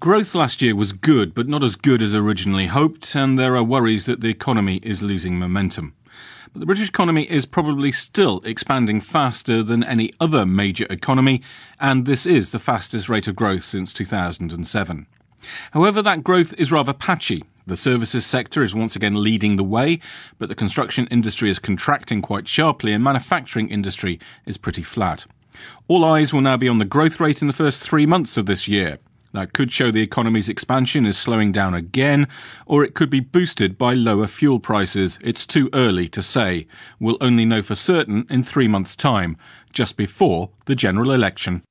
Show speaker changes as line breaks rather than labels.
Growth last year was good, but not as good as originally hoped, and there are worries that the economy is losing momentum. But the British economy is probably still expanding faster than any other major economy, and this is the fastest rate of growth since 2007. However, that growth is rather patchy. The services sector is once again leading the way, but the construction industry is contracting quite sharply and manufacturing industry is pretty flat. All eyes will now be on the growth rate in the first three months of this year. That could show the economy's expansion is slowing down again, or it could be boosted by lower fuel prices. It's too early to say. We'll only know for certain in three months' time, just before the general election.